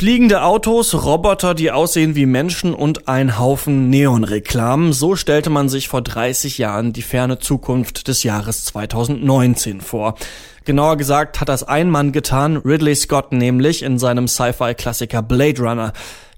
Fliegende Autos, Roboter, die aussehen wie Menschen und ein Haufen Neonreklamen. So stellte man sich vor 30 Jahren die ferne Zukunft des Jahres 2019 vor. Genauer gesagt hat das ein Mann getan, Ridley Scott nämlich in seinem Sci-Fi-Klassiker Blade Runner.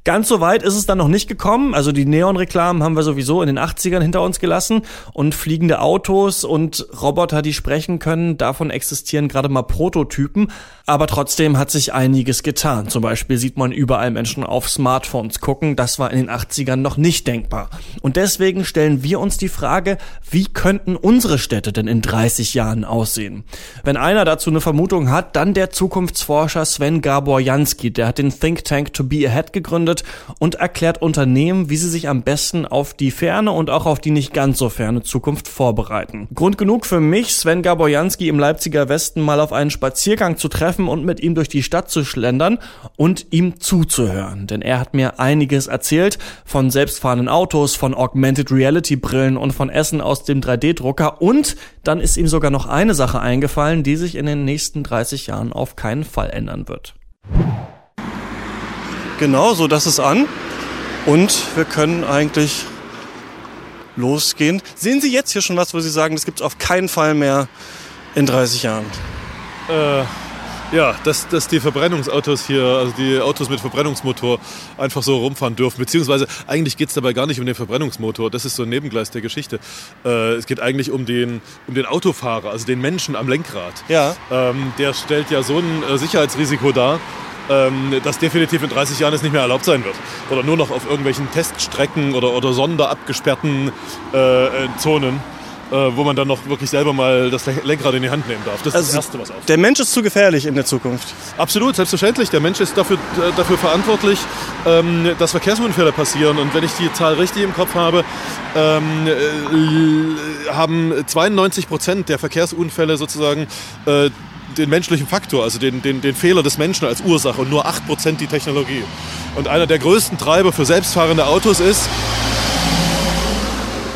Ganz so weit ist es dann noch nicht gekommen. Also die Neonreklamen haben wir sowieso in den 80ern hinter uns gelassen. Und fliegende Autos und Roboter, die sprechen können, davon existieren gerade mal Prototypen. Aber trotzdem hat sich einiges getan. Zum Beispiel sieht man überall Menschen auf Smartphones gucken. Das war in den 80ern noch nicht denkbar. Und deswegen stellen wir uns die Frage, wie könnten unsere Städte denn in 30 Jahren aussehen? Wenn einer dazu eine Vermutung hat, dann der Zukunftsforscher Sven Gabor Jansky. Der hat den Think Tank To Be Ahead gegründet gründet und erklärt Unternehmen, wie sie sich am besten auf die ferne und auch auf die nicht ganz so ferne Zukunft vorbereiten. Grund genug für mich, Sven Gaborjanski im Leipziger Westen mal auf einen Spaziergang zu treffen und mit ihm durch die Stadt zu schlendern und ihm zuzuhören. Denn er hat mir einiges erzählt von selbstfahrenden Autos, von Augmented Reality Brillen und von Essen aus dem 3D-Drucker und dann ist ihm sogar noch eine Sache eingefallen, die sich in den nächsten 30 Jahren auf keinen Fall ändern wird. Genau, so das ist an. Und wir können eigentlich losgehen. Sehen Sie jetzt hier schon was, wo Sie sagen, das gibt es auf keinen Fall mehr in 30 Jahren? Äh, ja, dass, dass die Verbrennungsautos hier, also die Autos mit Verbrennungsmotor, einfach so rumfahren dürfen. Beziehungsweise eigentlich geht es dabei gar nicht um den Verbrennungsmotor. Das ist so ein Nebengleis der Geschichte. Äh, es geht eigentlich um den, um den Autofahrer, also den Menschen am Lenkrad. Ja. Ähm, der stellt ja so ein äh, Sicherheitsrisiko dar, ähm, das definitiv in 30 Jahren es nicht mehr erlaubt sein wird. Oder nur noch auf irgendwelchen Teststrecken oder, oder sonderabgesperrten äh, äh Zonen. Äh, wo man dann noch wirklich selber mal das Lenkrad in die Hand nehmen darf. Das ist also das Erste, was auf. Der Mensch ist zu gefährlich in der Zukunft. Absolut, selbstverständlich. Der Mensch ist dafür, äh, dafür verantwortlich, ähm, dass Verkehrsunfälle passieren. Und wenn ich die Zahl richtig im Kopf habe, ähm, äh, haben 92 Prozent der Verkehrsunfälle sozusagen den menschlichen Faktor, also den, den, den Fehler des Menschen als Ursache und nur 8% die Technologie. Und einer der größten Treiber für selbstfahrende Autos ist,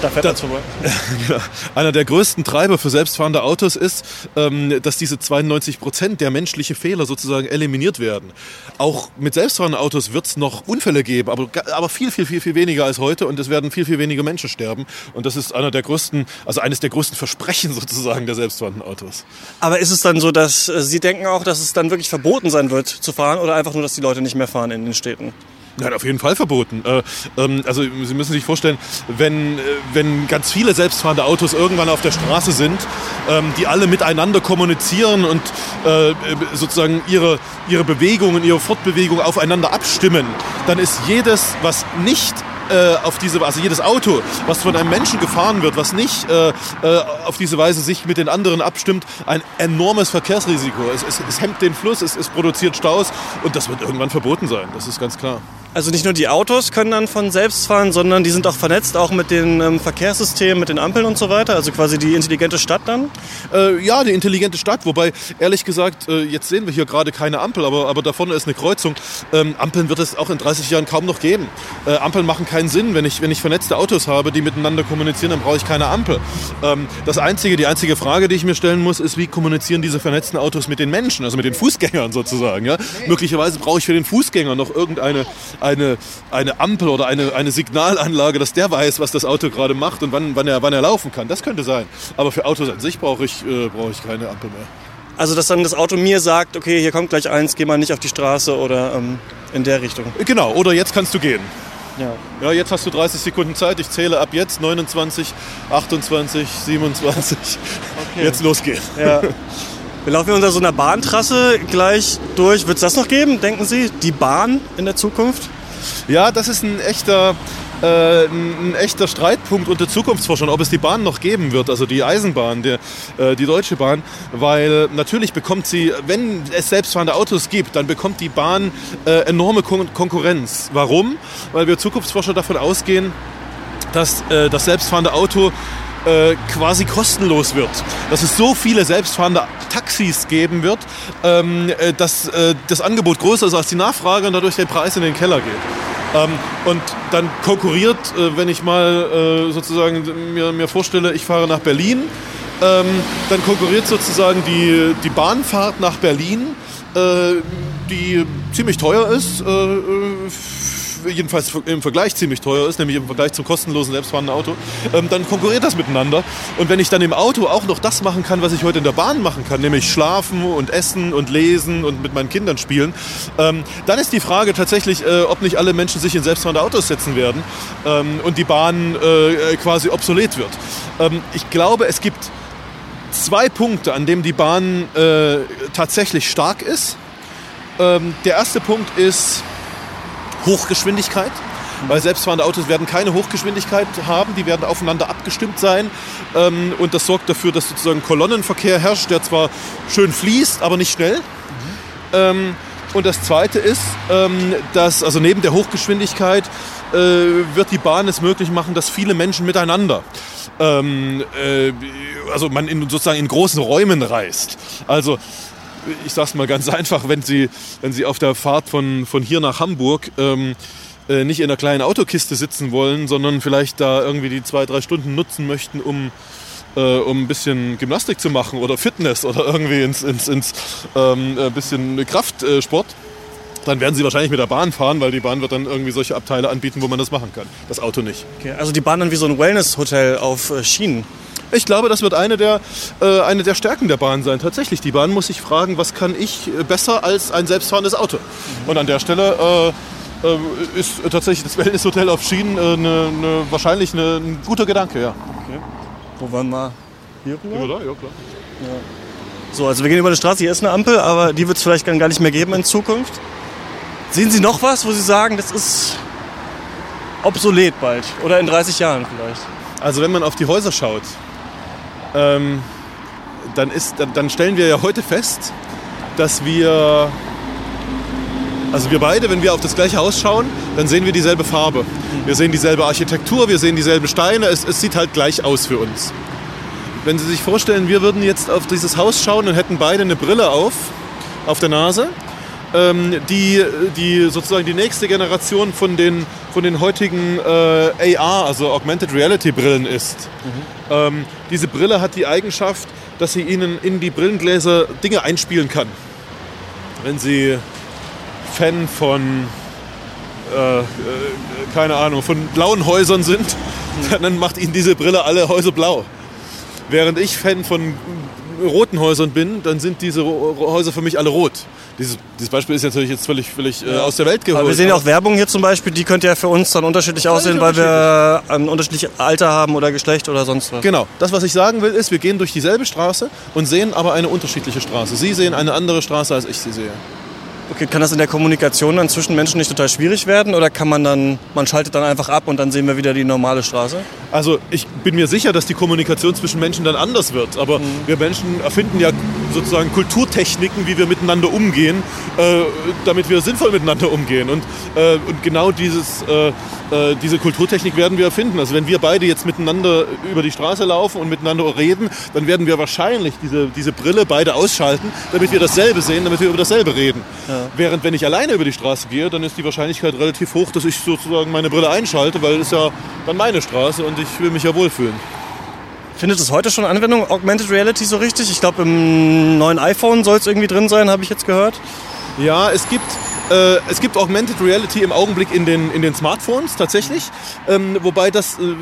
da fährt da, vorbei. Genau. Einer der größten Treiber für selbstfahrende Autos ist, ähm, dass diese 92 Prozent der menschlichen Fehler sozusagen eliminiert werden. Auch mit selbstfahrenden Autos wird es noch Unfälle geben, aber, aber viel, viel, viel, viel weniger als heute und es werden viel, viel weniger Menschen sterben. Und das ist einer der größten, also eines der größten Versprechen sozusagen der selbstfahrenden Autos. Aber ist es dann so, dass äh, Sie denken auch, dass es dann wirklich verboten sein wird zu fahren oder einfach nur, dass die Leute nicht mehr fahren in den Städten? Nein, auf jeden Fall verboten. Äh, ähm, also Sie müssen sich vorstellen, wenn, äh, wenn ganz viele selbstfahrende Autos irgendwann auf der Straße sind, ähm, die alle miteinander kommunizieren und äh, sozusagen ihre, ihre Bewegungen, ihre Fortbewegung aufeinander abstimmen, dann ist jedes, was nicht auf diese, also jedes Auto, was von einem Menschen gefahren wird, was nicht äh, auf diese Weise sich mit den anderen abstimmt, ein enormes Verkehrsrisiko. Es, es, es hemmt den Fluss, es, es produziert Staus und das wird irgendwann verboten sein. Das ist ganz klar. Also nicht nur die Autos können dann von selbst fahren, sondern die sind auch vernetzt, auch mit den ähm, Verkehrssystemen, mit den Ampeln und so weiter. Also quasi die intelligente Stadt dann? Äh, ja, die intelligente Stadt. Wobei, ehrlich gesagt, äh, jetzt sehen wir hier gerade keine Ampel, aber, aber da vorne ist eine Kreuzung. Ähm, Ampeln wird es auch in 30 Jahren kaum noch geben. Äh, Ampeln machen keinen Sinn. Wenn ich, wenn ich vernetzte Autos habe, die miteinander kommunizieren, dann brauche ich keine Ampel. Ähm, das einzige, die einzige Frage, die ich mir stellen muss, ist, wie kommunizieren diese vernetzten Autos mit den Menschen, also mit den Fußgängern sozusagen. Ja? Möglicherweise brauche ich für den Fußgänger noch irgendeine eine, eine Ampel oder eine, eine Signalanlage, dass der weiß, was das Auto gerade macht und wann, wann, er, wann er laufen kann. Das könnte sein. Aber für Autos an sich brauche ich, äh, brauche ich keine Ampel mehr. Also dass dann das Auto mir sagt, okay, hier kommt gleich eins, geh mal nicht auf die Straße oder ähm, in der Richtung. Genau, oder jetzt kannst du gehen. Ja. ja, jetzt hast du 30 Sekunden Zeit. Ich zähle ab jetzt 29, 28, 27. Okay. Jetzt losgehen. Ja. Wir laufen unter so einer Bahntrasse gleich durch. Wird es das noch geben, denken Sie? Die Bahn in der Zukunft? Ja, das ist ein echter, äh, ein echter Streitpunkt unter Zukunftsforschern, ob es die Bahn noch geben wird, also die Eisenbahn, die, äh, die Deutsche Bahn, weil natürlich bekommt sie, wenn es selbstfahrende Autos gibt, dann bekommt die Bahn äh, enorme Kon Konkurrenz. Warum? Weil wir Zukunftsforscher davon ausgehen, dass äh, das selbstfahrende Auto äh, quasi kostenlos wird. Dass es so viele selbstfahrende Taxis geben wird, ähm, äh, dass äh, das Angebot größer ist als die Nachfrage und dadurch der Preis in den Keller geht. Ähm, und dann konkurriert, äh, wenn ich mal äh, sozusagen mir, mir vorstelle, ich fahre nach Berlin, ähm, dann konkurriert sozusagen die, die Bahnfahrt nach Berlin, die ziemlich teuer ist, jedenfalls im Vergleich ziemlich teuer ist, nämlich im Vergleich zum kostenlosen selbstfahrenden Auto, ähm, dann konkurriert das miteinander. Und wenn ich dann im Auto auch noch das machen kann, was ich heute in der Bahn machen kann, nämlich schlafen und essen und lesen und mit meinen Kindern spielen, ähm, dann ist die Frage tatsächlich, äh, ob nicht alle Menschen sich in selbstfahrende Autos setzen werden ähm, und die Bahn äh, quasi obsolet wird. Ähm, ich glaube, es gibt zwei Punkte, an denen die Bahn äh, tatsächlich stark ist. Ähm, der erste Punkt ist, Hochgeschwindigkeit. Weil selbstfahrende Autos werden keine Hochgeschwindigkeit haben, die werden aufeinander abgestimmt sein. Ähm, und das sorgt dafür, dass sozusagen Kolonnenverkehr herrscht, der zwar schön fließt, aber nicht schnell. Mhm. und das Zweite ist, ähm, dass also neben der Hochgeschwindigkeit äh, wird die Bahn es möglich machen, dass viele Menschen miteinander ähm, äh, also man in, sozusagen in großen Räumen reist. Also ich sage es mal ganz einfach, wenn Sie, wenn Sie auf der Fahrt von, von hier nach Hamburg ähm, äh, nicht in einer kleinen Autokiste sitzen wollen, sondern vielleicht da irgendwie die zwei, drei Stunden nutzen möchten, um, äh, um ein bisschen Gymnastik zu machen oder Fitness oder irgendwie ins, ins, ins ähm, ein bisschen Kraftsport, dann werden sie wahrscheinlich mit der Bahn fahren, weil die Bahn wird dann irgendwie solche Abteile anbieten, wo man das machen kann. Das Auto nicht. Okay, also die Bahn dann wie so ein Wellness-Hotel auf äh, Schienen. Ich glaube, das wird eine der, äh, eine der Stärken der Bahn sein. Tatsächlich, die Bahn muss sich fragen, was kann ich äh, besser als ein selbstfahrendes Auto? Und an der Stelle äh, äh, ist tatsächlich das Wellnesshotel auf Schienen äh, ne, ne, wahrscheinlich ne, ein guter Gedanke, ja. Okay. Wo waren wir? Hier rüber? Ja, ja klar. Ja. So, also wir gehen über die Straße, hier ist eine Ampel, aber die wird es vielleicht gar nicht mehr geben in Zukunft. Sehen Sie noch was, wo Sie sagen, das ist obsolet bald oder in 30 Jahren vielleicht? Also wenn man auf die Häuser schaut, ähm, dann, ist, dann, stellen wir ja heute fest, dass wir, also wir beide, wenn wir auf das gleiche Haus schauen, dann sehen wir dieselbe Farbe. Wir sehen dieselbe Architektur, wir sehen dieselben Steine, es, es sieht halt gleich aus für uns. Wenn Sie sich vorstellen, wir würden jetzt auf dieses Haus schauen und hätten beide eine Brille auf, auf der Nase, ähm, die, die sozusagen die nächste Generation von den, von den heutigen äh, AR, also Augmented Reality Brillen ist. Mhm. Ähm, diese Brille hat die Eigenschaft, dass sie Ihnen in die Brillengläser Dinge einspielen kann. Wenn Sie Fan von, äh, äh, keine Ahnung, von blauen Häusern sind, mhm. dann macht Ihnen diese Brille alle Häuser blau. Während ich Fan von roten Häusern bin, dann sind diese Häuser für mich alle rot. Dieses, dieses Beispiel ist natürlich jetzt völlig, völlig äh, aus der Welt geholt. Aber wir sehen ja auch Werbung hier zum Beispiel, die könnte ja für uns dann unterschiedlich aussehen, weil wir ein unterschiedliches Alter haben oder Geschlecht oder sonst was. Genau. Das, was ich sagen will, ist, wir gehen durch dieselbe Straße und sehen aber eine unterschiedliche Straße. Sie sehen eine andere Straße, als ich sie sehe. Okay, kann das in der Kommunikation dann zwischen Menschen nicht total schwierig werden oder kann man dann, man schaltet dann einfach ab und dann sehen wir wieder die normale Straße? Also ich bin mir sicher, dass die Kommunikation zwischen Menschen dann anders wird. Aber mhm. wir Menschen erfinden ja sozusagen Kulturtechniken, wie wir miteinander umgehen, äh, damit wir sinnvoll miteinander umgehen. Und, äh, und genau dieses, äh, äh diese Kulturtechnik werden wir erfinden. Also wenn wir beide jetzt miteinander über die Straße laufen und miteinander reden, dann werden wir wahrscheinlich diese, diese Brille beide ausschalten, damit wir dasselbe sehen, damit wir über dasselbe reden. Ja. Während wenn ich alleine über die Straße gehe, dann ist die Wahrscheinlichkeit relativ hoch, dass ich sozusagen meine Brille einschalte, weil es ja dann meine Straße und ich will mich ja wohlfühlen. Findet es heute schon Anwendung, Augmented Reality so richtig? Ich glaube, im neuen iPhone soll es irgendwie drin sein, habe ich jetzt gehört. Ja, es gibt äh, es gibt Augmented Reality im Augenblick in den, in den Smartphones tatsächlich, ähm, wobei das äh,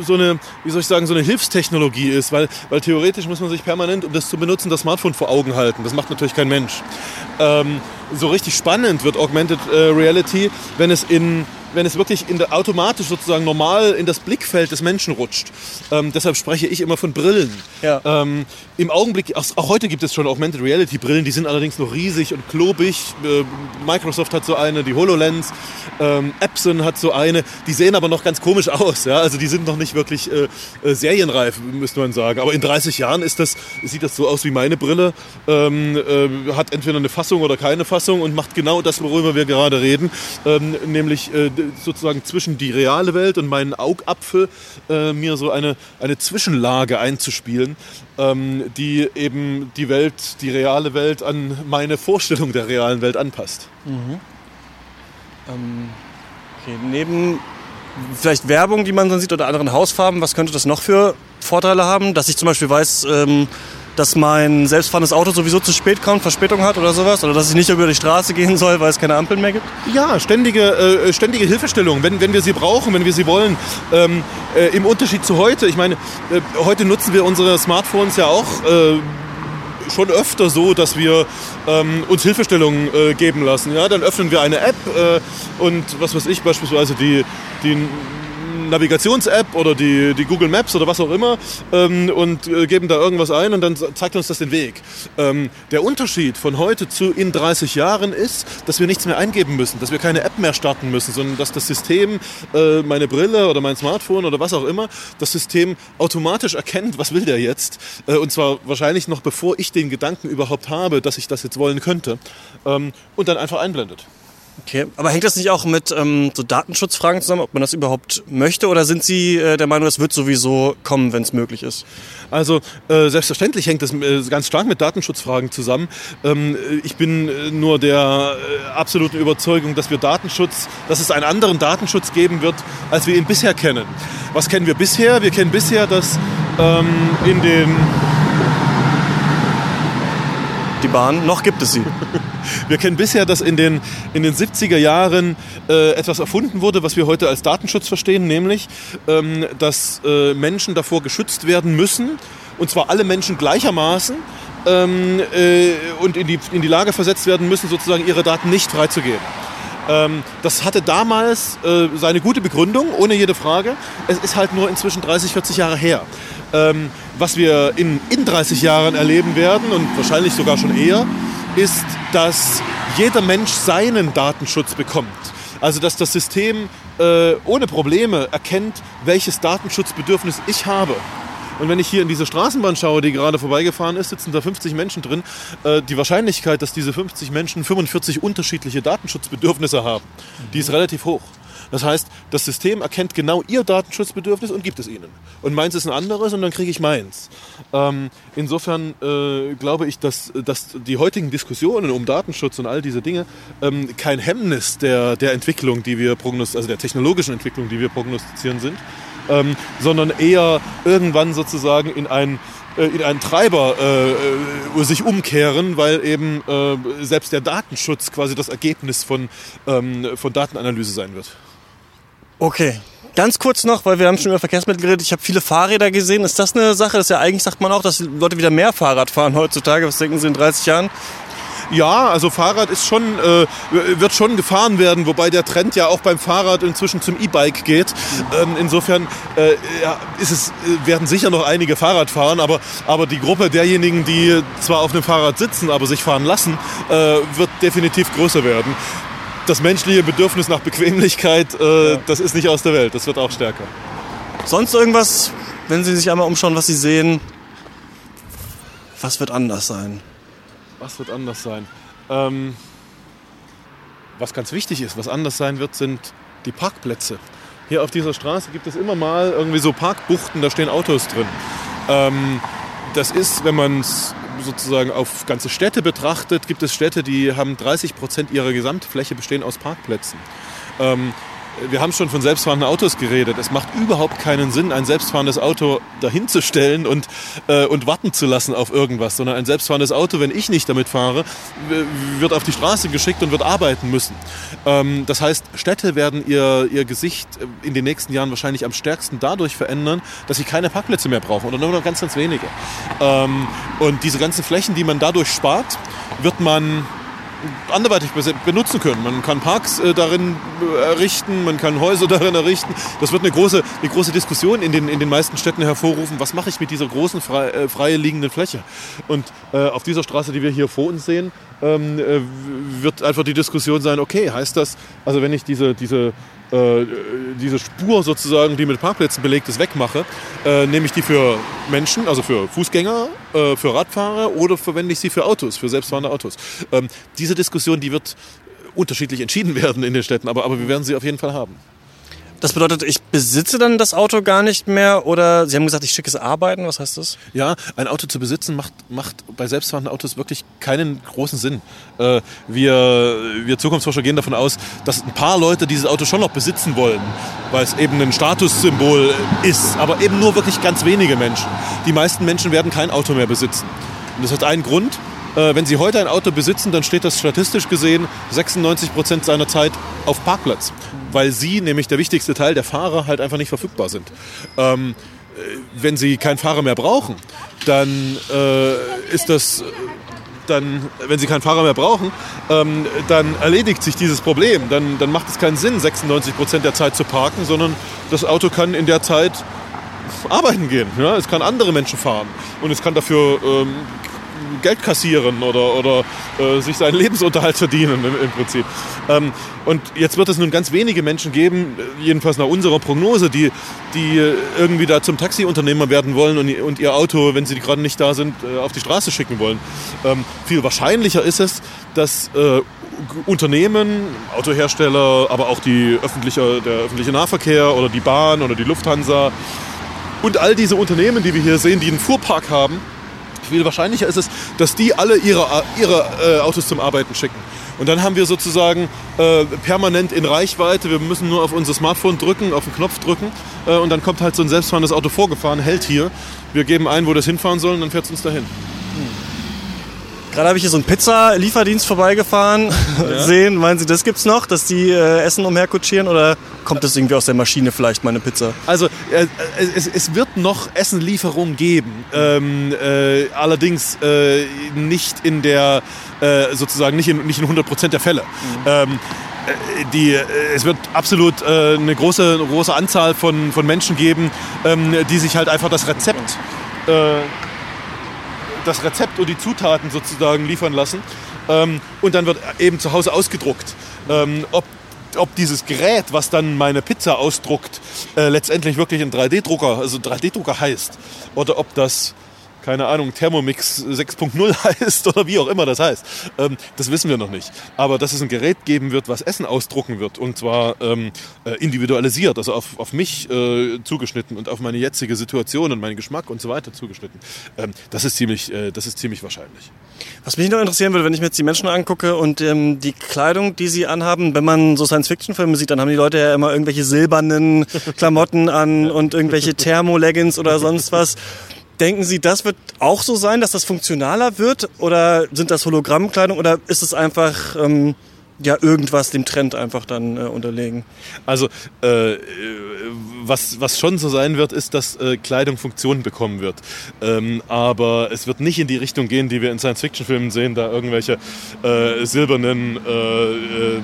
so eine, wie soll ich sagen, so eine Hilfstechnologie ist, weil, weil theoretisch muss man sich permanent, um das zu benutzen, das Smartphone vor Augen halten. Das macht natürlich kein Mensch. Ähm, so richtig spannend wird Augmented äh, Reality, wenn es in wenn es wirklich in der, automatisch sozusagen normal in das Blickfeld des Menschen rutscht. Ähm, deshalb spreche ich immer von Brillen. Ja. Ähm, Im Augenblick, auch, auch, heute gibt es schon Augmented Reality Brillen, die sind allerdings noch riesig und klobig. Äh, Microsoft hat so eine, die HoloLens, ähm, Epson hat so eine, die sehen aber noch ganz komisch aus. Ja? Also die sind noch nicht wirklich äh, äh, serienreif, müsste man sagen. Aber in 30 Jahren ist das, sieht das so aus wie meine Brille, ähm, äh, hat entweder eine Fassung oder keine Fassung und macht genau das, worüber wir gerade reden, ähm, nämlich äh, sozusagen zwischen die reale Welt und meinen Augapfel äh, mir so eine, eine Zwischenlage einzuspielen, ähm, die eben die Welt, die reale Welt an meine Vorstellung der realen Welt anpasst. Mhm. Ähm, okay, neben vielleicht Werbung, die man dann sieht oder anderen Hausfarben, was könnte das noch für Vorteile haben? Dass ich zum Beispiel weiß, ähm, dass mein selbstfahrendes Auto sowieso zu spät kommt, Verspätung hat oder sowas? Oder dass ich nicht über die Straße gehen soll, weil es keine Ampeln mehr gibt? Ja, ständige, äh, ständige Hilfestellung, wenn, wenn wir sie brauchen, wenn wir sie wollen. Ähm, äh, Im Unterschied zu heute, ich meine, äh, heute nutzen wir unsere Smartphones ja auch äh, schon öfter so, dass wir ähm, uns Hilfestellungen äh, geben lassen. Ja? Dann öffnen wir eine App äh, und was weiß ich, beispielsweise die, die Navigations-App oder die, die Google Maps oder was auch immer ähm, und äh, geben da irgendwas ein und dann zeigt uns das den Weg. Ähm, der Unterschied von heute zu in 30 Jahren ist, dass wir nichts mehr eingeben müssen, dass wir keine App mehr starten müssen, sondern dass das System, äh, meine Brille oder mein Smartphone oder was auch immer, das System automatisch erkennt, was will der jetzt. Äh, und zwar wahrscheinlich noch bevor ich den Gedanken überhaupt habe, dass ich das jetzt wollen könnte. Ähm, und dann einfach einblendet. Okay, aber hängt das nicht auch mit ähm, so Datenschutzfragen zusammen, ob man das überhaupt möchte oder sind Sie äh, der Meinung, das wird sowieso kommen, wenn es möglich ist? Also äh, selbstverständlich hängt das äh, ganz stark mit Datenschutzfragen zusammen. Ähm, äh, ich bin äh, nur der äh, absoluten Überzeugung, dass wir Datenschutz, dass es einen anderen Datenschutz geben wird, als wir ihn bisher kennen. Was kennen wir bisher? Wir kennen bisher, dass ähm, in den Bahn. Noch gibt es sie. Wir kennen bisher, dass in den, in den 70er Jahren äh, etwas erfunden wurde, was wir heute als Datenschutz verstehen, nämlich, ähm, dass äh, Menschen davor geschützt werden müssen, und zwar alle Menschen gleichermaßen, ähm, äh, und in die, in die Lage versetzt werden müssen, sozusagen ihre Daten nicht freizugeben. Ähm, das hatte damals äh, seine gute Begründung, ohne jede Frage. Es ist halt nur inzwischen 30, 40 Jahre her. Ähm, was wir in, in 30 Jahren erleben werden und wahrscheinlich sogar schon eher, ist, dass jeder Mensch seinen Datenschutz bekommt. Also dass das System äh, ohne Probleme erkennt, welches Datenschutzbedürfnis ich habe. Und wenn ich hier in diese Straßenbahn schaue, die gerade vorbeigefahren ist, sitzen da 50 Menschen drin. Äh, die Wahrscheinlichkeit, dass diese 50 Menschen 45 unterschiedliche Datenschutzbedürfnisse haben, die ist relativ hoch. Das heißt, das System erkennt genau ihr Datenschutzbedürfnis und gibt es ihnen. Und meins ist ein anderes und dann kriege ich meins. Ähm, insofern äh, glaube ich, dass, dass die heutigen Diskussionen um Datenschutz und all diese Dinge ähm, kein Hemmnis der, der Entwicklung, die wir prognostizieren, also der technologischen Entwicklung, die wir prognostizieren sind, ähm, sondern eher irgendwann sozusagen in einen äh, in einen Treiber äh, äh, sich umkehren, weil eben äh, selbst der Datenschutz quasi das Ergebnis von, ähm, von Datenanalyse sein wird. Okay. Ganz kurz noch, weil wir haben schon über Verkehrsmittel geredet. Ich habe viele Fahrräder gesehen. Ist das eine Sache? Das ist ja eigentlich sagt man auch, dass Leute wieder mehr Fahrrad fahren heutzutage. Was denken Sie in 30 Jahren? Ja, also Fahrrad ist schon, äh, wird schon gefahren werden, wobei der Trend ja auch beim Fahrrad inzwischen zum E-Bike geht. Ähm, insofern äh, ist es, äh, werden sicher noch einige Fahrrad fahren, aber, aber die Gruppe derjenigen, die zwar auf einem Fahrrad sitzen, aber sich fahren lassen, äh, wird definitiv größer werden das menschliche Bedürfnis nach Bequemlichkeit, äh, ja. das ist nicht aus der Welt. Das wird auch stärker. Sonst irgendwas, wenn Sie sich einmal umschauen, was Sie sehen, was wird anders sein? Was wird anders sein? Ähm, was ganz wichtig ist, was anders sein wird, sind die Parkplätze. Hier auf dieser Straße gibt es immer mal irgendwie so Parkbuchten, da stehen Autos drin. Ähm, das ist, wenn man es sozusagen auf ganze Städte betrachtet, gibt es Städte, die haben 30 Prozent ihrer Gesamtfläche bestehen aus Parkplätzen. Ähm, wir haben schon von selbstfahrenden Autos geredet. Es macht überhaupt keinen Sinn, ein selbstfahrendes Auto dahinzustellen und, äh, und warten zu lassen auf irgendwas, sondern ein selbstfahrendes Auto, wenn ich nicht damit fahre, wird auf die Straße geschickt und wird arbeiten müssen. Ähm, das heißt, Städte werden ihr, ihr Gesicht äh, in den nächsten Jahren wahrscheinlich am stärksten dadurch verändern, dass sie keine Parkplätze mehr brauchen oder nur noch ganz, ganz wenige. Ähm, und diese ganzen Flächen, die man dadurch spart, wird man anderweitig benutzen können. Man kann Parks äh, darin äh, errichten, man kann Häuser darin errichten. Das wird eine große, eine große Diskussion in den, in den meisten Städten hervorrufen. Was mache ich mit dieser großen frei, äh, frei liegenden Fläche? Und äh, auf dieser Straße, die wir hier vor uns sehen, ähm, äh, wird einfach die Diskussion sein, okay, heißt das, also wenn ich diese, diese äh, diese Spur sozusagen, die mit Parkplätzen belegt ist, wegmache, äh, nehme ich die für Menschen, also für Fußgänger, äh, für Radfahrer oder verwende ich sie für Autos, für selbstfahrende Autos. Ähm, diese Diskussion, die wird unterschiedlich entschieden werden in den Städten, aber, aber wir werden sie auf jeden Fall haben. Das bedeutet, ich besitze dann das Auto gar nicht mehr oder Sie haben gesagt, ich schicke es arbeiten. Was heißt das? Ja, ein Auto zu besitzen macht, macht bei selbstfahrenden Autos wirklich keinen großen Sinn. Äh, wir, wir Zukunftsforscher gehen davon aus, dass ein paar Leute dieses Auto schon noch besitzen wollen, weil es eben ein Statussymbol ist, aber eben nur wirklich ganz wenige Menschen. Die meisten Menschen werden kein Auto mehr besitzen. Und das hat einen Grund. Äh, wenn Sie heute ein Auto besitzen, dann steht das statistisch gesehen 96 Prozent seiner Zeit auf Parkplatz, weil Sie, nämlich der wichtigste Teil der Fahrer, halt einfach nicht verfügbar sind. Ähm, äh, wenn Sie keinen Fahrer mehr brauchen, dann äh, ist das dann, wenn sie keinen Fahrer mehr brauchen, ähm, dann erledigt sich dieses Problem. Dann, dann macht es keinen Sinn, 96 Prozent der Zeit zu parken, sondern das Auto kann in der Zeit arbeiten gehen. Ja? Es kann andere Menschen fahren und es kann dafür ähm, Geld kassieren oder, oder äh, sich seinen Lebensunterhalt verdienen im, im Prinzip. Ähm, und jetzt wird es nun ganz wenige Menschen geben, jedenfalls nach unserer Prognose, die, die irgendwie da zum Taxiunternehmer werden wollen und, und ihr Auto, wenn sie gerade nicht da sind, äh, auf die Straße schicken wollen. Ähm, viel wahrscheinlicher ist es, dass äh, Unternehmen, Autohersteller, aber auch die öffentliche, der öffentliche Nahverkehr oder die Bahn oder die Lufthansa und all diese Unternehmen, die wir hier sehen, die einen Fuhrpark haben, viel wahrscheinlicher ist es, dass die alle ihre, ihre äh, Autos zum Arbeiten schicken. Und dann haben wir sozusagen äh, permanent in Reichweite. Wir müssen nur auf unser Smartphone drücken, auf den Knopf drücken. Äh, und dann kommt halt so ein selbstfahrendes Auto vorgefahren, hält hier. Wir geben ein, wo das hinfahren soll und dann fährt es uns dahin. Gerade habe ich hier so einen Pizza-Lieferdienst vorbeigefahren ja. sehen. Meinen Sie, das gibt's noch, dass die äh, Essen umherkutschieren oder kommt das irgendwie aus der Maschine vielleicht, meine Pizza? Also äh, es, es, wird noch Essenlieferung geben. Ähm, äh, allerdings äh, nicht in der, äh, sozusagen nicht in, nicht in 100% der Fälle. Mhm. Ähm, äh, die, es wird absolut eine, große, große Anzahl von, von Menschen geben, ähm, die sich halt einfach das Rezept das Rezept und die Zutaten sozusagen liefern lassen. Ähm, und dann wird eben zu Hause ausgedruckt. Ähm, ob, ob dieses Gerät, was dann meine Pizza ausdruckt, äh, letztendlich wirklich ein 3D-Drucker, also 3D-Drucker heißt, oder ob das keine Ahnung, Thermomix 6.0 heißt oder wie auch immer das heißt. Ähm, das wissen wir noch nicht. Aber dass es ein Gerät geben wird, was Essen ausdrucken wird und zwar ähm, äh, individualisiert, also auf, auf mich äh, zugeschnitten und auf meine jetzige Situation und meinen Geschmack und so weiter zugeschnitten, ähm, das, ist ziemlich, äh, das ist ziemlich wahrscheinlich. Was mich noch interessieren würde, wenn ich mir jetzt die Menschen angucke und ähm, die Kleidung, die sie anhaben, wenn man so Science-Fiction-Filme sieht, dann haben die Leute ja immer irgendwelche silbernen Klamotten an und irgendwelche Thermoleggings oder sonst was. Denken Sie, das wird auch so sein, dass das funktionaler wird? Oder sind das Hologrammkleidung? Oder ist es einfach ähm, ja irgendwas dem Trend einfach dann äh, unterlegen? Also äh, was, was schon so sein wird, ist, dass äh, Kleidung Funktionen bekommen wird. Ähm, aber es wird nicht in die Richtung gehen, die wir in Science-Fiction-Filmen sehen, da irgendwelche äh, silbernen äh, äh,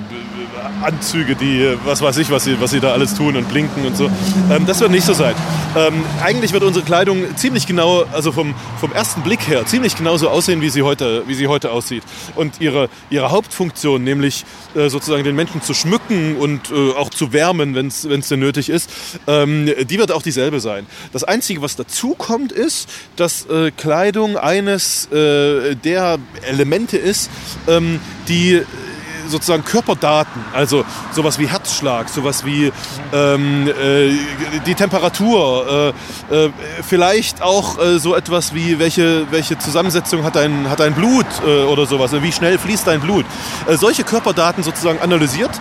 Anzüge, die, was weiß ich, was sie, was sie da alles tun und blinken und so. Ähm, das wird nicht so sein. Ähm, eigentlich wird unsere Kleidung ziemlich genau, also vom, vom ersten Blick her, ziemlich genauso aussehen, wie sie heute, wie sie heute aussieht. Und ihre, ihre Hauptfunktion, nämlich äh, sozusagen den Menschen zu schmücken und äh, auch zu wärmen, wenn es denn nötig ist, ähm, die wird auch dieselbe sein. Das Einzige, was dazu kommt, ist, dass äh, Kleidung eines der Elemente ist, ähm, die sozusagen Körperdaten, also sowas wie Herzschlag, sowas wie ähm, äh, die Temperatur, äh, äh, vielleicht auch äh, so etwas wie welche, welche Zusammensetzung hat dein, hat dein Blut äh, oder sowas, wie schnell fließt dein Blut. Äh, solche Körperdaten sozusagen analysiert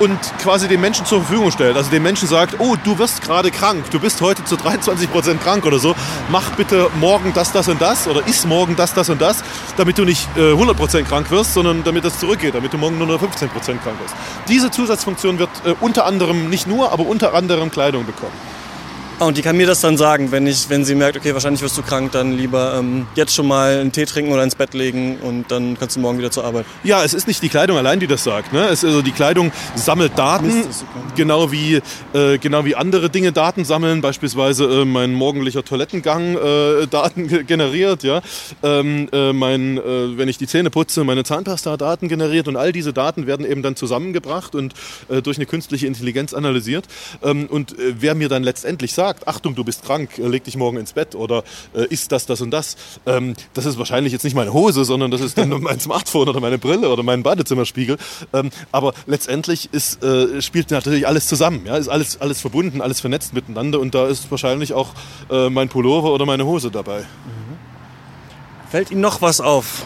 und quasi den Menschen zur Verfügung stellt. Also dem Menschen sagt, oh, du wirst gerade krank, du bist heute zu 23 Prozent krank oder so, mach bitte morgen das, das und das oder iss morgen das, das und das, damit du nicht 100 Prozent krank wirst, sondern damit das zurückgeht, damit heute Morgen nur noch 15% krank ist. Diese Zusatzfunktion wird äh, unter anderem, nicht nur, aber unter anderem Kleidung bekommen. Ah, und die kann mir das dann sagen, wenn, ich, wenn sie merkt, okay, wahrscheinlich wirst du krank, dann lieber ähm, jetzt schon mal einen Tee trinken oder ins Bett legen und dann kannst du morgen wieder zur Arbeit. Ja, es ist nicht die Kleidung allein, die das sagt. Ne? Es, also die Kleidung sammelt Daten, genau wie, äh, genau wie andere Dinge Daten sammeln, beispielsweise äh, mein morgendlicher Toilettengang äh, Daten generiert, ja? Ähm, äh, mein, äh, wenn ich die Zähne putze, meine Zahnpasta Daten generiert und all diese Daten werden eben dann zusammengebracht und äh, durch eine künstliche Intelligenz analysiert. Ähm, und wer mir dann letztendlich sagt, sagt, Achtung, du bist krank, äh, leg dich morgen ins Bett oder äh, isst das, das und das, ähm, das ist wahrscheinlich jetzt nicht meine Hose, sondern das ist dann mein Smartphone oder meine Brille oder mein Badezimmerspiegel. Ähm, aber letztendlich ist, äh, spielt natürlich alles zusammen, ja, ist alles, alles verbunden, alles vernetzt miteinander und da ist wahrscheinlich auch äh, mein Pullover oder meine Hose dabei. Mhm. Fällt Ihnen noch was auf?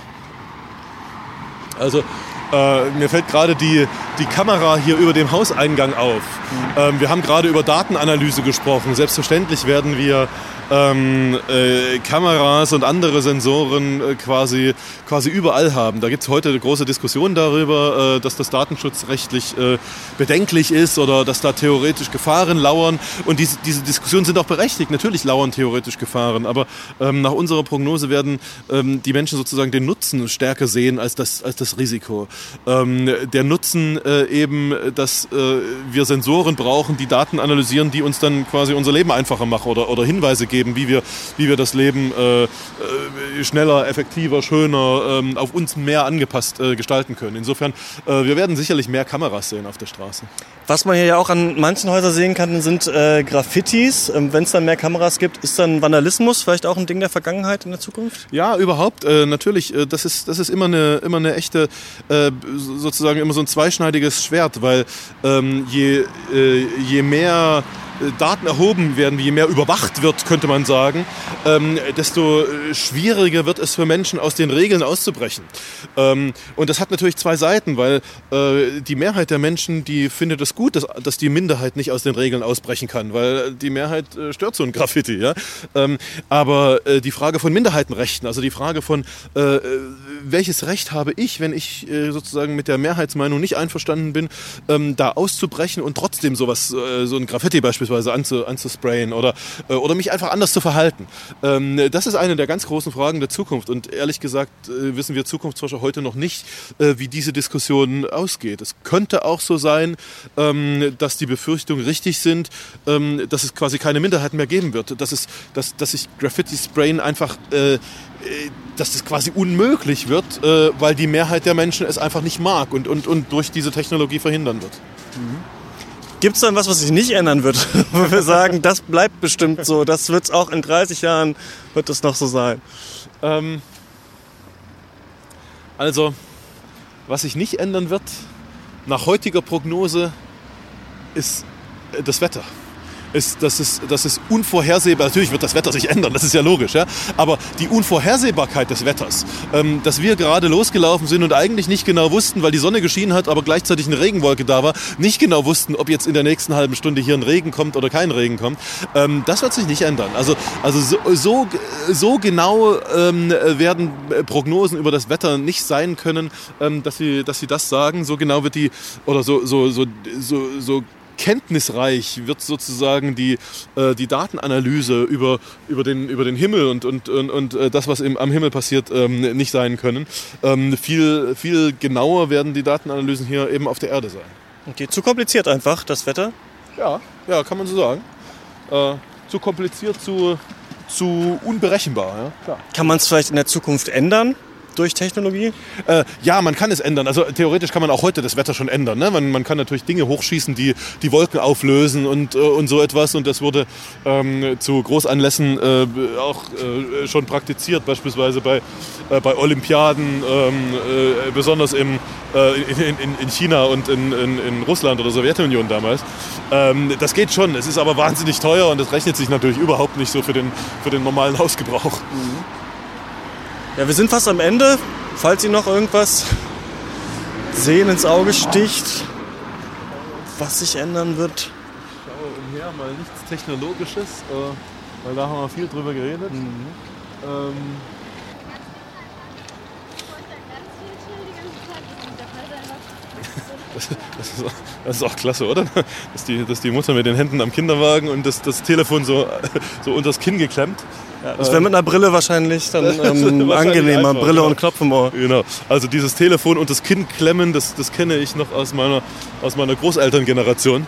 Also äh, mir fällt gerade die, die Kamera hier über dem Hauseingang auf. Mhm. Ähm, wir haben gerade über Datenanalyse gesprochen. Selbstverständlich werden wir ähm, äh, Kameras und andere Sensoren äh, quasi, quasi überall haben. Da gibt es heute eine große Diskussion darüber, äh, dass das datenschutzrechtlich äh, bedenklich ist oder dass da theoretisch Gefahren lauern. Und diese, diese Diskussionen sind auch berechtigt. Natürlich lauern theoretisch Gefahren, aber ähm, nach unserer Prognose werden ähm, die Menschen sozusagen den Nutzen stärker sehen als das, als das Risiko. Ähm, der Nutzen äh, eben, dass äh, wir Sensoren brauchen, die Daten analysieren, die uns dann quasi unser Leben einfacher machen oder, oder Hinweise geben geben, wie wir, wie wir das Leben äh, äh, schneller, effektiver, schöner, äh, auf uns mehr angepasst äh, gestalten können. Insofern, äh, wir werden sicherlich mehr Kameras sehen auf der Straße. Was man hier ja auch an manchen Häusern sehen kann, sind äh, Graffitis. Ähm, Wenn es dann mehr Kameras gibt, ist dann Vandalismus vielleicht auch ein Ding der Vergangenheit in der Zukunft? Ja, überhaupt. natürlich, das ist, das ist immer eine, immer eine echte, sozusagen immer so ein zweischneidiges Schwert, weil ähm, je, je mehr Daten erhoben werden, je mehr überwacht wird, könnte man sagen, ähm, desto äh, schwieriger wird es für Menschen, aus den Regeln auszubrechen. Ähm, und das hat natürlich zwei Seiten, weil äh, die Mehrheit der Menschen, die findet es gut, dass, dass die Minderheit nicht aus den Regeln ausbrechen kann, weil die Mehrheit äh, stört so ein Graffiti. Ja? Ähm, aber äh, die Frage von Minderheitenrechten, also die Frage von, äh, äh, welches Recht habe ich, wenn ich sozusagen mit der Mehrheitsmeinung nicht einverstanden bin, ähm, da auszubrechen und trotzdem sowas, so ein Graffiti beispielsweise beispielsweise anzu, anzusprayen oder, äh, oder mich einfach anders zu verhalten. Ähm, das ist eine der ganz großen Fragen der Zukunft. Und ehrlich gesagt äh, wissen wir Zukunftsforscher heute noch nicht, äh, wie diese Diskussion ausgeht. Es könnte auch so sein, ähm, dass die Befürchtungen richtig sind, ähm, dass es quasi keine Minderheiten mehr geben wird. Dass, es, dass, dass sich Graffiti-Sprayen einfach dass das quasi unmöglich wird, weil die Mehrheit der Menschen es einfach nicht mag und, und, und durch diese Technologie verhindern wird. Mhm. Gibt es dann was, was sich nicht ändern wird? Wo wir sagen, das bleibt bestimmt so, das wird es auch in 30 Jahren, wird es noch so sein? Ähm, also, was sich nicht ändern wird, nach heutiger Prognose, ist äh, das Wetter ist, das ist, das ist unvorhersehbar. Natürlich wird das Wetter sich ändern, das ist ja logisch. Ja? Aber die Unvorhersehbarkeit des Wetters, ähm, dass wir gerade losgelaufen sind und eigentlich nicht genau wussten, weil die Sonne geschienen hat, aber gleichzeitig eine Regenwolke da war, nicht genau wussten, ob jetzt in der nächsten halben Stunde hier ein Regen kommt oder kein Regen kommt, ähm, das wird sich nicht ändern. Also, also so, so, so genau ähm, werden Prognosen über das Wetter nicht sein können, ähm, dass, sie, dass sie das sagen. So genau wird die, oder so, so, so, so, so kenntnisreich wird sozusagen die, äh, die Datenanalyse über, über, den, über den Himmel und, und, und, und äh, das, was im, am Himmel passiert, ähm, nicht sein können. Ähm, viel, viel genauer werden die Datenanalysen hier eben auf der Erde sein. Okay, zu kompliziert einfach, das Wetter? Ja, ja kann man so sagen. Äh, zu kompliziert, zu, zu unberechenbar. Ja? Kann man es vielleicht in der Zukunft ändern? Durch Technologie? Äh, ja, man kann es ändern. Also theoretisch kann man auch heute das Wetter schon ändern. Ne? Man, man kann natürlich Dinge hochschießen, die die Wolken auflösen und, äh, und so etwas. Und das wurde ähm, zu Großanlässen äh, auch äh, schon praktiziert, beispielsweise bei, äh, bei Olympiaden, ähm, äh, besonders im, in, in, in, China und in, in, in, Russland oder Sowjetunion damals. Ähm, das geht schon. Es ist aber wahnsinnig teuer und das rechnet sich natürlich überhaupt nicht so für den, für den normalen Hausgebrauch. Mhm. Ja, wir sind fast am Ende. Falls Ihnen noch irgendwas sehen ins Auge sticht, was sich ändern wird. Ich schaue umher, mal nichts Technologisches, äh, weil da haben wir viel drüber geredet. Mhm. Ähm, Das, ist auch, das, ist auch, klasse, oder? Dass die, dass die Mutter mit den Händen am Kinderwagen und das, das Telefon so, so unters Kinn geklemmt das wäre mit einer Brille wahrscheinlich dann ähm, angenehmer. Einfach, Brille genau. und Knopf im Ohr. Genau. Also dieses Telefon und das Kind klemmen, das, das kenne ich noch aus meiner, aus meiner Großelterngeneration. Mhm.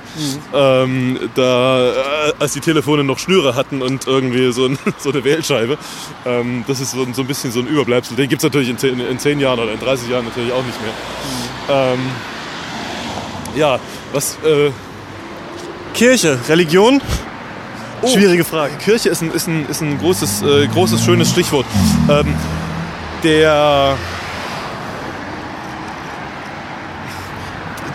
Ähm, da, äh, als die Telefone noch Schnüre hatten und irgendwie so, ein, so eine Wählscheibe. Ähm, das ist so, so, ein bisschen so ein Überbleibsel. Den gibt es natürlich in zehn, in zehn, Jahren oder in 30 Jahren natürlich auch nicht mehr. Mhm. Ähm, ja, was... Äh, Kirche, Religion? Oh, Schwierige Frage. Kirche ist ein, ist ein, ist ein großes, äh, großes, schönes Stichwort. Ähm, der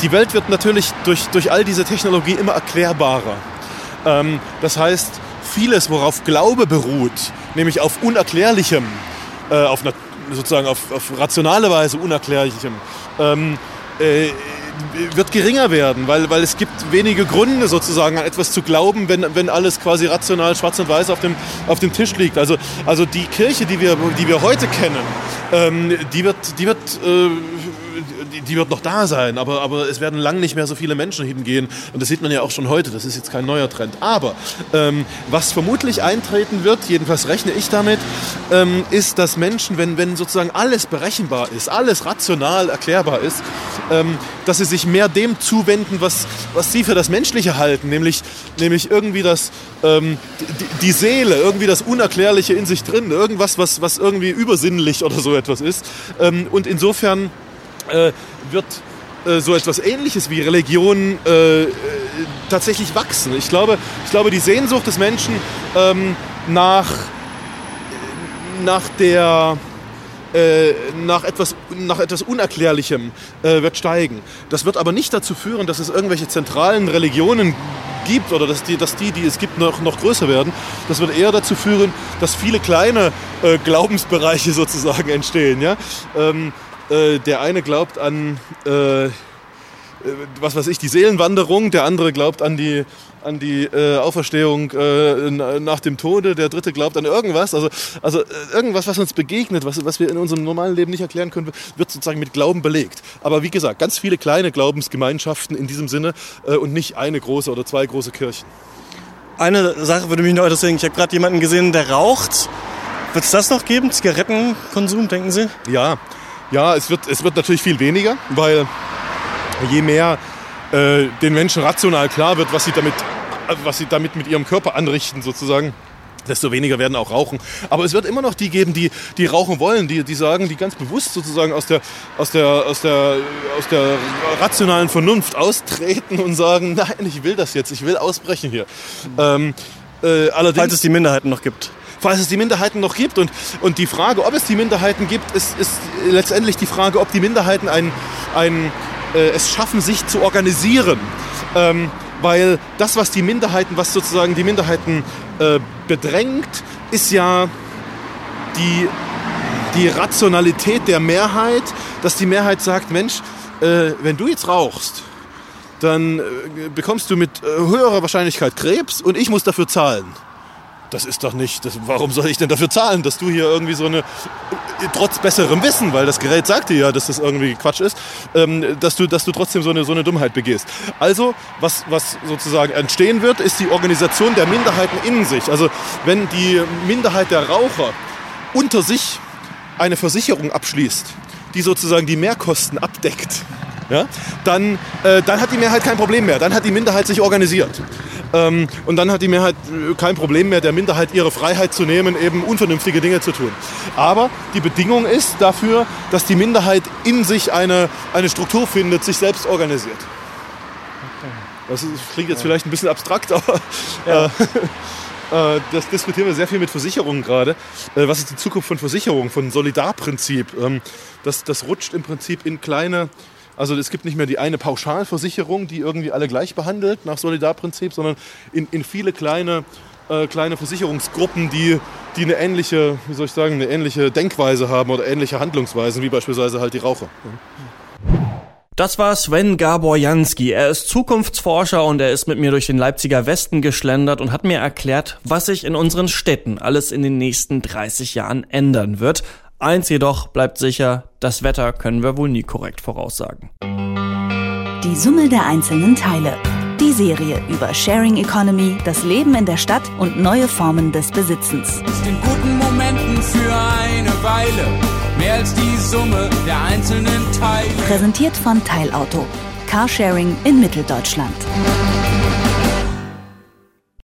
die Welt wird natürlich durch, durch all diese Technologie immer erklärbarer. Ähm, das heißt, vieles, worauf Glaube beruht, nämlich auf Unerklärlichem, äh, auf sozusagen auf, auf rationale Weise Unerklärlichem, ähm, äh, wird geringer werden, weil, weil es gibt wenige Gründe sozusagen an etwas zu glauben, wenn, wenn alles quasi rational schwarz und weiß auf dem, auf dem Tisch liegt. Also, also die Kirche, die wir, die wir heute kennen, ähm, die wird, die wird äh, die, wird noch da sein, aber, aber es werden lang nicht mehr so viele Menschen hingehen. Und das sieht man ja auch schon heute, das ist jetzt kein neuer Trend. Aber ähm, was vermutlich eintreten wird, jedenfalls rechne ich damit, ähm, ist, dass Menschen, wenn, wenn sozusagen alles berechenbar ist, alles rational erklärbar ist, ähm, dass sie sich mehr dem zuwenden, was, was sie für das Menschliche halten, nämlich, nämlich irgendwie das, ähm, die, die, Seele, irgendwie das Unerklärliche in sich drin, irgendwas, was, was irgendwie übersinnlich oder so etwas ist. Ähm, und insofern äh, wird äh, so etwas Ähnliches wie Religion äh, äh, tatsächlich wachsen. Ich glaube, ich glaube, die Sehnsucht des Menschen ähm, nach, nach der äh, nach etwas, nach etwas Unerklärlichem äh, wird steigen. Das wird aber nicht dazu führen, dass es irgendwelche zentralen Religionen gibt oder dass die, dass die, die es gibt, noch, noch größer werden. Das wird eher dazu führen, dass viele kleine äh, Glaubensbereiche sozusagen entstehen. Ja? Ähm, äh, der eine glaubt an, äh, äh, was weiß ich, die Seelenwanderung, der andere glaubt an die, an die äh, Auferstehung äh, nach dem Tode, der dritte glaubt an irgendwas. Also, also äh, irgendwas, was uns begegnet, was, was wir in unserem normalen Leben nicht erklären können, wird sozusagen mit Glauben belegt. Aber wie gesagt, ganz viele kleine Glaubensgemeinschaften in diesem Sinne und nicht eine große oder zwei große Kirchen. Eine Sache würde mich noch interessieren. Ich habe gerade jemanden gesehen, der raucht. Wird es das noch geben? Zigarettenkonsum, denken Sie? Ja, ja, es wird, es wird natürlich viel weniger, weil je mehr äh, den Menschen rational klar wird, was sie, damit, was sie damit mit ihrem Körper anrichten, sozusagen, desto weniger werden auch rauchen. Aber es wird immer noch die geben, die, die rauchen wollen, die, die sagen, die ganz bewusst sozusagen aus der, aus, der, aus, der, aus der rationalen Vernunft austreten und sagen, nein, ich will das jetzt, ich will ausbrechen hier. Ähm, äh, allerdings, Falls es die Minderheiten noch gibt falls es die Minderheiten noch gibt. Und, und die Frage, ob es die Minderheiten gibt, ist, ist letztendlich die Frage, ob die Minderheiten ein, ein, äh, es schaffen, sich zu organisieren. Ähm, weil das, was die Minderheiten, was sozusagen die Minderheiten äh, bedrängt, ist ja die, die Rationalität der Mehrheit, dass die Mehrheit sagt, Mensch, äh, wenn du jetzt rauchst, dann äh, bekommst du mit äh, höherer Wahrscheinlichkeit Krebs und ich muss dafür zahlen das ist doch nicht, das, warum soll ich denn dafür zahlen, dass du hier irgendwie so eine, trotz besserem Wissen, weil das Gerät sagt dir ja, dass das irgendwie Quatsch ist, ähm, dass, du, dass du trotzdem so eine, so eine Dummheit begehst. Also, was, was sozusagen entstehen wird, ist die Organisation der Minderheiten in sich. Also, wenn die Minderheit der Raucher unter sich eine Versicherung abschließt, die sozusagen die Mehrkosten abdeckt, ja, dann, äh, dann hat die Mehrheit kein Problem mehr. Dann hat die Minderheit sich organisiert. Ähm, und dann hat die Mehrheit äh, kein Problem mehr, der Minderheit ihre Freiheit zu nehmen, eben unvernünftige Dinge zu tun. Aber die Bedingung ist dafür, dass die Minderheit in sich eine, eine Struktur findet, sich selbst organisiert. Das klingt jetzt vielleicht ein bisschen abstrakt, aber ja. äh, das diskutieren wir sehr viel mit Versicherungen gerade. Äh, was ist die Zukunft von Versicherungen, von Solidarprinzip? Ähm, das, das rutscht im Prinzip in kleine also es gibt nicht mehr die eine Pauschalversicherung, die irgendwie alle gleich behandelt nach Solidarprinzip, sondern in, in viele kleine, äh, kleine Versicherungsgruppen, die, die eine ähnliche, wie soll ich sagen, eine ähnliche Denkweise haben oder ähnliche Handlungsweisen, wie beispielsweise halt die Raucher. Das war Sven Gabor Jansky. Er ist Zukunftsforscher und er ist mit mir durch den Leipziger Westen geschlendert und hat mir erklärt, was sich in unseren Städten alles in den nächsten 30 Jahren ändern wird. Eins jedoch bleibt sicher, das Wetter können wir wohl nie korrekt voraussagen. Die Summe der einzelnen Teile. Die Serie über Sharing Economy, das Leben in der Stadt und neue Formen des Besitzens. Ist in guten Momenten für eine Weile mehr als die Summe der einzelnen Teile. Präsentiert von Teilauto. Carsharing in Mitteldeutschland.